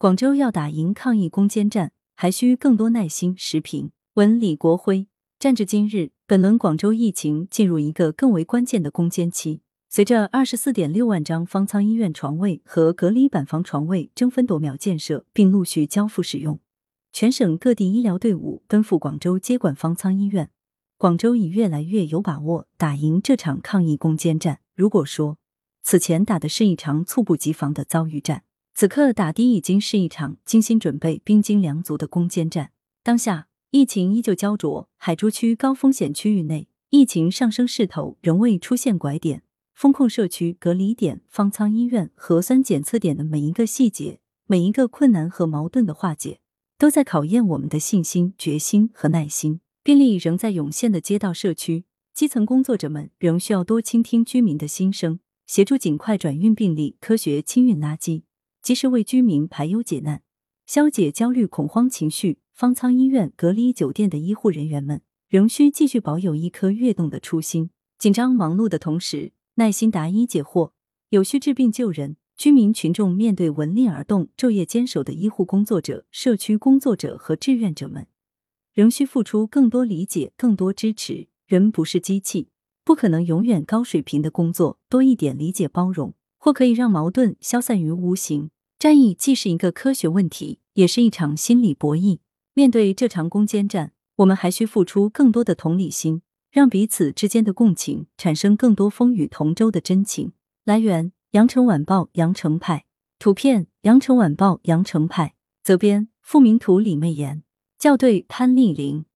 广州要打赢抗疫攻坚战，还需更多耐心。时评文李国辉。战至今日，本轮广州疫情进入一个更为关键的攻坚期。随着二十四点六万张方舱医院床位和隔离板房床位争分夺秒建设，并陆续交付使用，全省各地医疗队伍奔赴广州接管方舱医院。广州已越来越有把握打赢这场抗疫攻坚战。如果说此前打的是一场猝不及防的遭遇战，此刻打的已经是一场精心准备、兵精粮足的攻坚战。当下。疫情依旧焦灼，海珠区高风险区域内疫情上升势头仍未出现拐点，风控社区、隔离点、方舱医院、核酸检测点的每一个细节、每一个困难和矛盾的化解，都在考验我们的信心、决心和耐心。病例仍在涌现的街道、社区，基层工作者们仍需要多倾听居民的心声，协助尽快转运病例、科学清运垃圾，及时为居民排忧解难，消解焦虑恐慌情绪。方舱医院、隔离酒店的医护人员们仍需继续保有一颗跃动的初心，紧张忙碌的同时，耐心答疑解惑，有序治病救人。居民群众面对闻令而动、昼夜坚守的医护工作者、社区工作者和志愿者们，仍需付出更多理解、更多支持。人不是机器，不可能永远高水平的工作，多一点理解包容，或可以让矛盾消散于无形。战役既是一个科学问题，也是一场心理博弈。面对这场攻坚战，我们还需付出更多的同理心，让彼此之间的共情产生更多风雨同舟的真情。来源：羊城晚报羊城派，图片：羊城晚报羊城派，责编：付明图李媚妍，校对：潘丽玲。